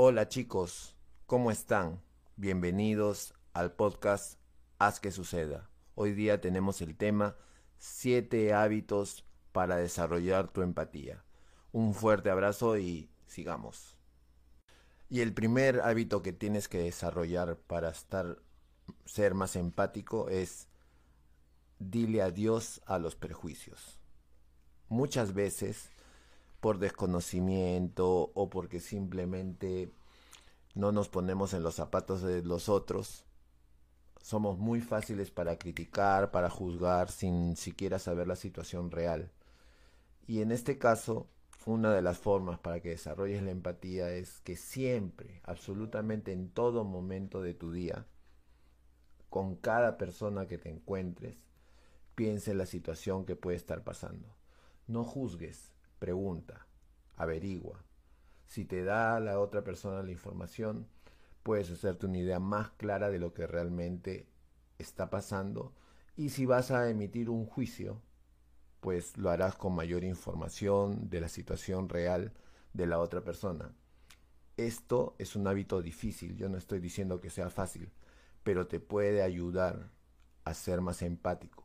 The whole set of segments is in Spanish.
Hola chicos, ¿cómo están? Bienvenidos al podcast Haz que suceda. Hoy día tenemos el tema 7 hábitos para desarrollar tu empatía. Un fuerte abrazo y sigamos. Y el primer hábito que tienes que desarrollar para estar ser más empático es dile adiós a los prejuicios. Muchas veces por desconocimiento o porque simplemente no nos ponemos en los zapatos de los otros, somos muy fáciles para criticar, para juzgar sin siquiera saber la situación real. Y en este caso, una de las formas para que desarrolles la empatía es que siempre, absolutamente en todo momento de tu día, con cada persona que te encuentres, piense en la situación que puede estar pasando. No juzgues, pregunta, averigua. Si te da la otra persona la información, puedes hacerte una idea más clara de lo que realmente está pasando y si vas a emitir un juicio, pues lo harás con mayor información de la situación real de la otra persona. Esto es un hábito difícil, yo no estoy diciendo que sea fácil, pero te puede ayudar a ser más empático.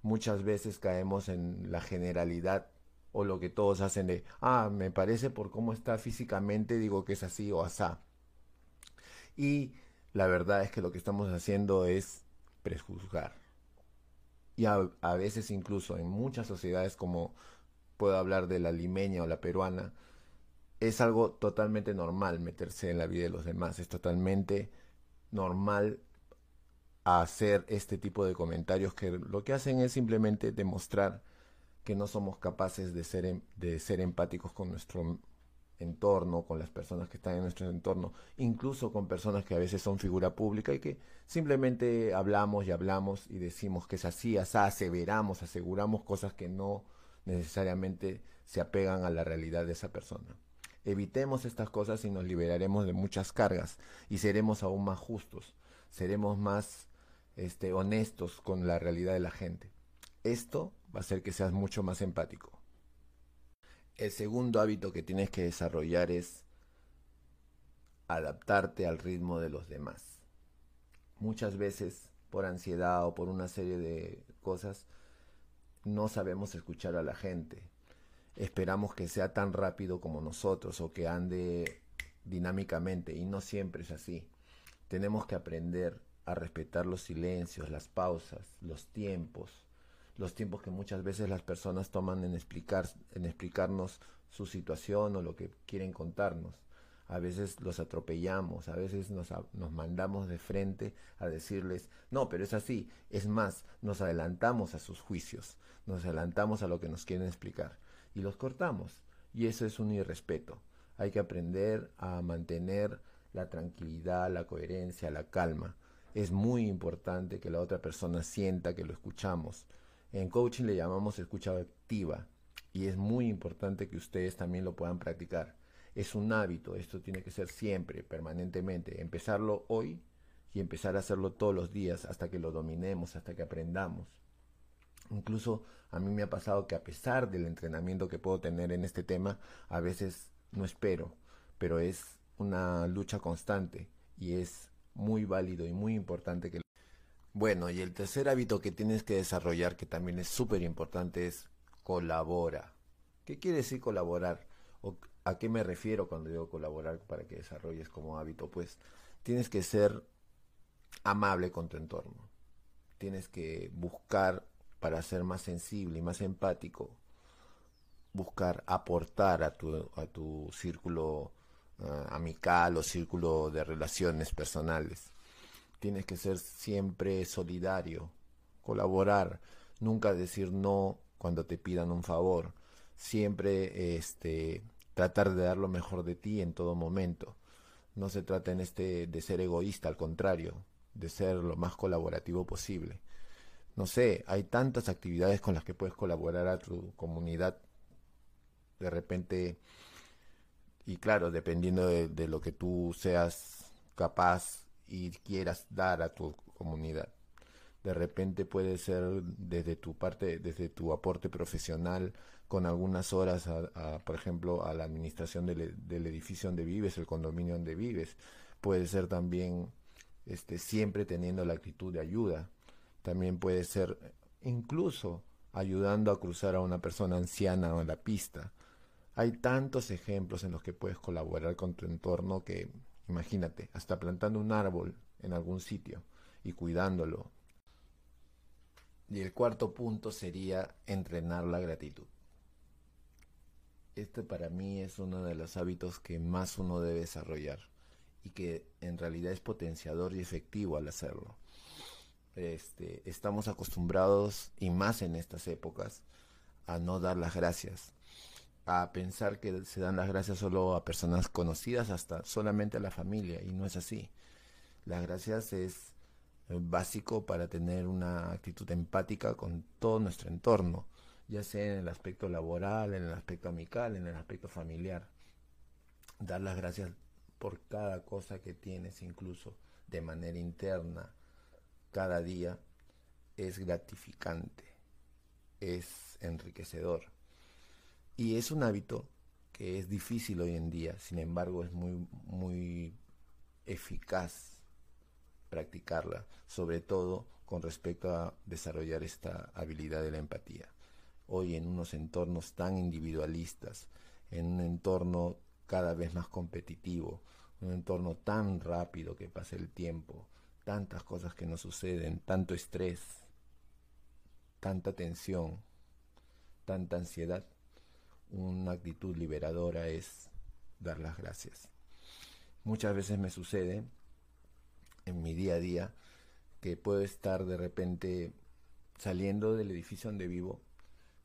Muchas veces caemos en la generalidad o lo que todos hacen de, ah, me parece por cómo está físicamente, digo que es así o asá. Y la verdad es que lo que estamos haciendo es prejuzgar. Y a, a veces incluso en muchas sociedades como puedo hablar de la limeña o la peruana, es algo totalmente normal meterse en la vida de los demás, es totalmente normal hacer este tipo de comentarios que lo que hacen es simplemente demostrar que no somos capaces de ser, em, de ser empáticos con nuestro entorno, con las personas que están en nuestro entorno, incluso con personas que a veces son figura pública y que simplemente hablamos y hablamos y decimos que es así, aseveramos, aseguramos cosas que no necesariamente se apegan a la realidad de esa persona. Evitemos estas cosas y nos liberaremos de muchas cargas y seremos aún más justos, seremos más este, honestos con la realidad de la gente. Esto va a hacer que seas mucho más empático. El segundo hábito que tienes que desarrollar es adaptarte al ritmo de los demás. Muchas veces por ansiedad o por una serie de cosas no sabemos escuchar a la gente. Esperamos que sea tan rápido como nosotros o que ande dinámicamente y no siempre es así. Tenemos que aprender a respetar los silencios, las pausas, los tiempos, los tiempos que muchas veces las personas toman en, explicar, en explicarnos su situación o lo que quieren contarnos. A veces los atropellamos, a veces nos, nos mandamos de frente a decirles, no, pero es así. Es más, nos adelantamos a sus juicios, nos adelantamos a lo que nos quieren explicar y los cortamos. Y eso es un irrespeto. Hay que aprender a mantener la tranquilidad, la coherencia, la calma. Es muy importante que la otra persona sienta que lo escuchamos, en coaching le llamamos escucha activa y es muy importante que ustedes también lo puedan practicar. Es un hábito, esto tiene que ser siempre, permanentemente. Empezarlo hoy y empezar a hacerlo todos los días hasta que lo dominemos, hasta que aprendamos. Incluso a mí me ha pasado que a pesar del entrenamiento que puedo tener en este tema, a veces no espero, pero es una lucha constante y es muy válido y muy importante que bueno, y el tercer hábito que tienes que desarrollar, que también es súper importante, es colabora. ¿Qué quiere decir colaborar? ¿O ¿A qué me refiero cuando digo colaborar para que desarrolles como hábito? Pues tienes que ser amable con tu entorno. Tienes que buscar para ser más sensible y más empático, buscar aportar a tu, a tu círculo uh, amical o círculo de relaciones personales tienes que ser siempre solidario, colaborar, nunca decir no cuando te pidan un favor, siempre este tratar de dar lo mejor de ti en todo momento. No se trata en este de ser egoísta, al contrario, de ser lo más colaborativo posible. No sé, hay tantas actividades con las que puedes colaborar a tu comunidad. De repente, y claro, dependiendo de, de lo que tú seas capaz y quieras dar a tu comunidad. De repente puede ser desde tu parte, desde tu aporte profesional, con algunas horas, por ejemplo, a la administración del, del, edificio donde vives, el condominio donde vives. Puede ser también este, siempre teniendo la actitud de ayuda. También puede ser incluso ayudando a cruzar a una persona anciana en la pista. Hay tantos ejemplos en los que puedes colaborar con tu entorno que, imagínate, hasta plantando un árbol en algún sitio y cuidándolo, y el cuarto punto sería entrenar la gratitud. Este para mí es uno de los hábitos que más uno debe desarrollar y que en realidad es potenciador y efectivo al hacerlo. Este, estamos acostumbrados, y más en estas épocas, a no dar las gracias, a pensar que se dan las gracias solo a personas conocidas, hasta solamente a la familia, y no es así. Las gracias es básico para tener una actitud empática con todo nuestro entorno, ya sea en el aspecto laboral, en el aspecto amical, en el aspecto familiar. Dar las gracias por cada cosa que tienes, incluso de manera interna, cada día, es gratificante, es enriquecedor. Y es un hábito que es difícil hoy en día, sin embargo es muy, muy eficaz practicarla, sobre todo con respecto a desarrollar esta habilidad de la empatía. Hoy en unos entornos tan individualistas, en un entorno cada vez más competitivo, un entorno tan rápido que pasa el tiempo, tantas cosas que nos suceden, tanto estrés, tanta tensión, tanta ansiedad, una actitud liberadora es dar las gracias. Muchas veces me sucede en mi día a día que puedo estar de repente saliendo del edificio donde vivo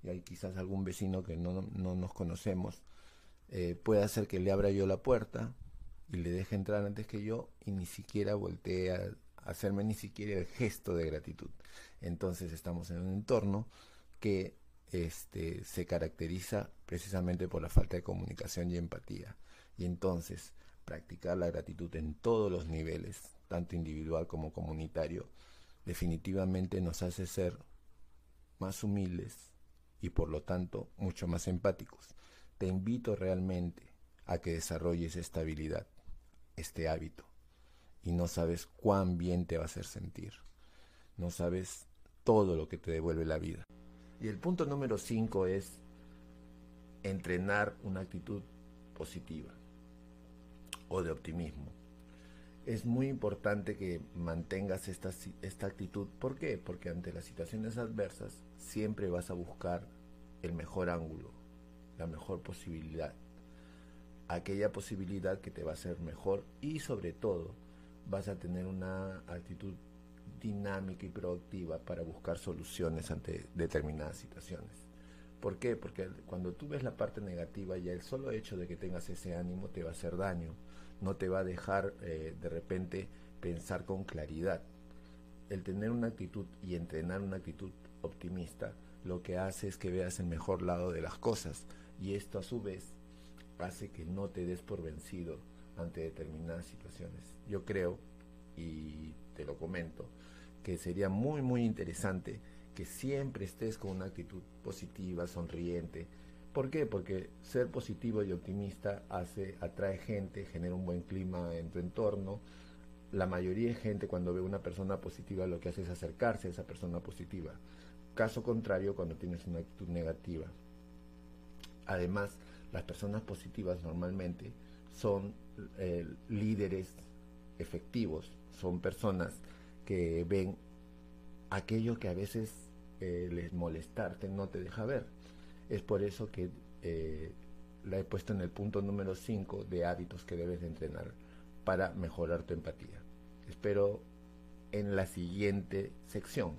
y hay quizás algún vecino que no, nos conocemos, eh, puede hacer que le abra yo la puerta y le deje entrar antes que yo y ni siquiera voltee a hacerme ni siquiera el gesto de gratitud. Entonces estamos en un entorno que este, se caracteriza precisamente por la falta de comunicación y empatía. Y entonces practicar la gratitud en todos los niveles, tanto individual como comunitario, definitivamente nos hace ser más humildes y por lo tanto mucho más empáticos. Te invito realmente a que desarrolles esta habilidad, este hábito, y no sabes cuán bien te va a hacer sentir. No sabes todo lo que te devuelve la vida. Y el punto número 5 es entrenar una actitud positiva o de optimismo es muy importante que mantengas esta, esta actitud. ¿Por qué? Porque ante las situaciones adversas siempre vas a buscar el mejor ángulo, la mejor posibilidad, aquella posibilidad que te va a hacer mejor y sobre todo vas a tener una actitud dinámica y proactiva para buscar soluciones ante determinadas situaciones. ¿Por qué? Porque cuando tú ves la parte negativa, ya el solo hecho de que tengas ese ánimo te va a hacer daño no te va a dejar eh, de repente pensar con claridad. El tener una actitud y entrenar una actitud optimista lo que hace es que veas el mejor lado de las cosas y esto a su vez hace que no te des por vencido ante determinadas situaciones. Yo creo, y te lo comento, que sería muy muy interesante que siempre estés con una actitud positiva, sonriente, ¿Por qué? Porque ser positivo y optimista hace, atrae gente, genera un buen clima en tu entorno. La mayoría de gente cuando ve una persona positiva lo que hace es acercarse a esa persona positiva. Caso contrario cuando tienes una actitud negativa. Además, las personas positivas normalmente son eh, líderes efectivos, son personas que ven aquello que a veces eh, les molestarte no te deja ver es por eso que eh, la he puesto en el punto número 5 de hábitos que debes de entrenar para mejorar tu empatía. Espero en la siguiente sección.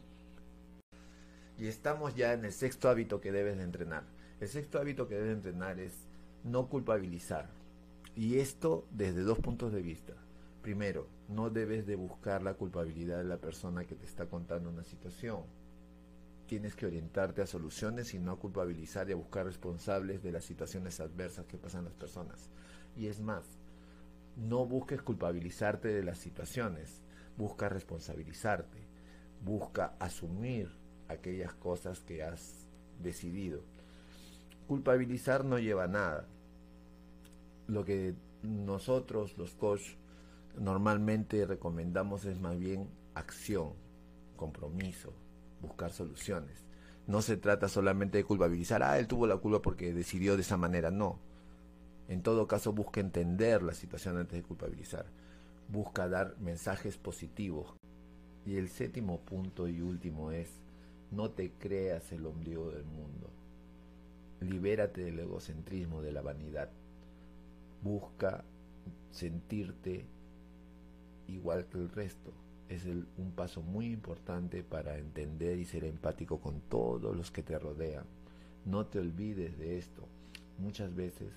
Y estamos ya en el sexto hábito que debes de entrenar. El sexto hábito que debes de entrenar es no culpabilizar. Y esto desde dos puntos de vista. Primero, no debes de buscar la culpabilidad de la persona que te está contando una situación tienes que orientarte a soluciones y no a culpabilizar y a buscar responsables de las situaciones adversas que pasan las personas. Y es más, no busques culpabilizarte de las situaciones, busca responsabilizarte. Busca asumir aquellas cosas que has decidido. Culpabilizar no lleva a nada. Lo que nosotros, los coach, normalmente recomendamos es más bien acción, compromiso, buscar soluciones. No se trata solamente de culpabilizar, ah, él tuvo la culpa porque decidió de esa manera, no. En todo caso, busca entender la situación antes de culpabilizar. Busca dar mensajes positivos. Y el séptimo punto y último es, no te creas el ombligo del mundo. Libérate del egocentrismo, de la vanidad. Busca sentirte igual que el resto es un paso muy importante para entender y ser empático con todos los que te rodean. No te olvides de esto. Muchas veces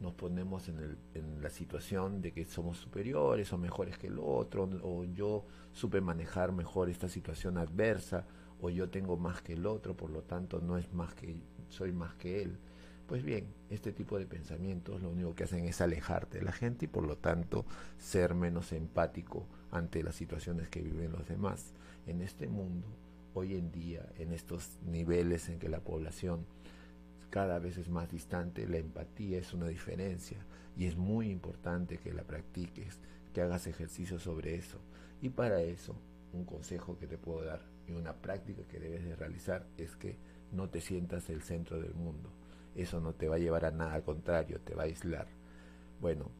nos ponemos en, el, en la situación de que somos superiores o mejores que el otro, o yo supe manejar mejor esta situación adversa, o yo tengo más que el otro, por lo tanto no es más que soy más que él. Pues bien, este tipo de pensamientos lo único que hacen es alejarte de la gente y por lo tanto ser menos empático ante las situaciones que viven los demás. En este mundo, hoy en día, en estos niveles en que la población cada vez es más distante, la empatía es una diferencia y es muy importante que la practiques, que hagas ejercicio sobre eso. Y para eso, un consejo que te puedo dar y una práctica que debes de realizar es que no te sientas el centro del mundo. Eso no te va a llevar a nada, al contrario, te va a aislar. Bueno,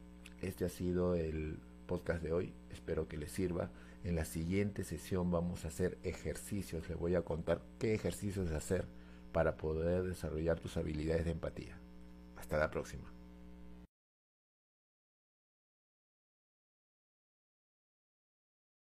este ha sido el podcast de hoy. Espero que les sirva. En la siguiente sesión vamos a hacer ejercicios. Les voy a contar qué ejercicios hacer para poder desarrollar tus habilidades de empatía. Hasta la próxima.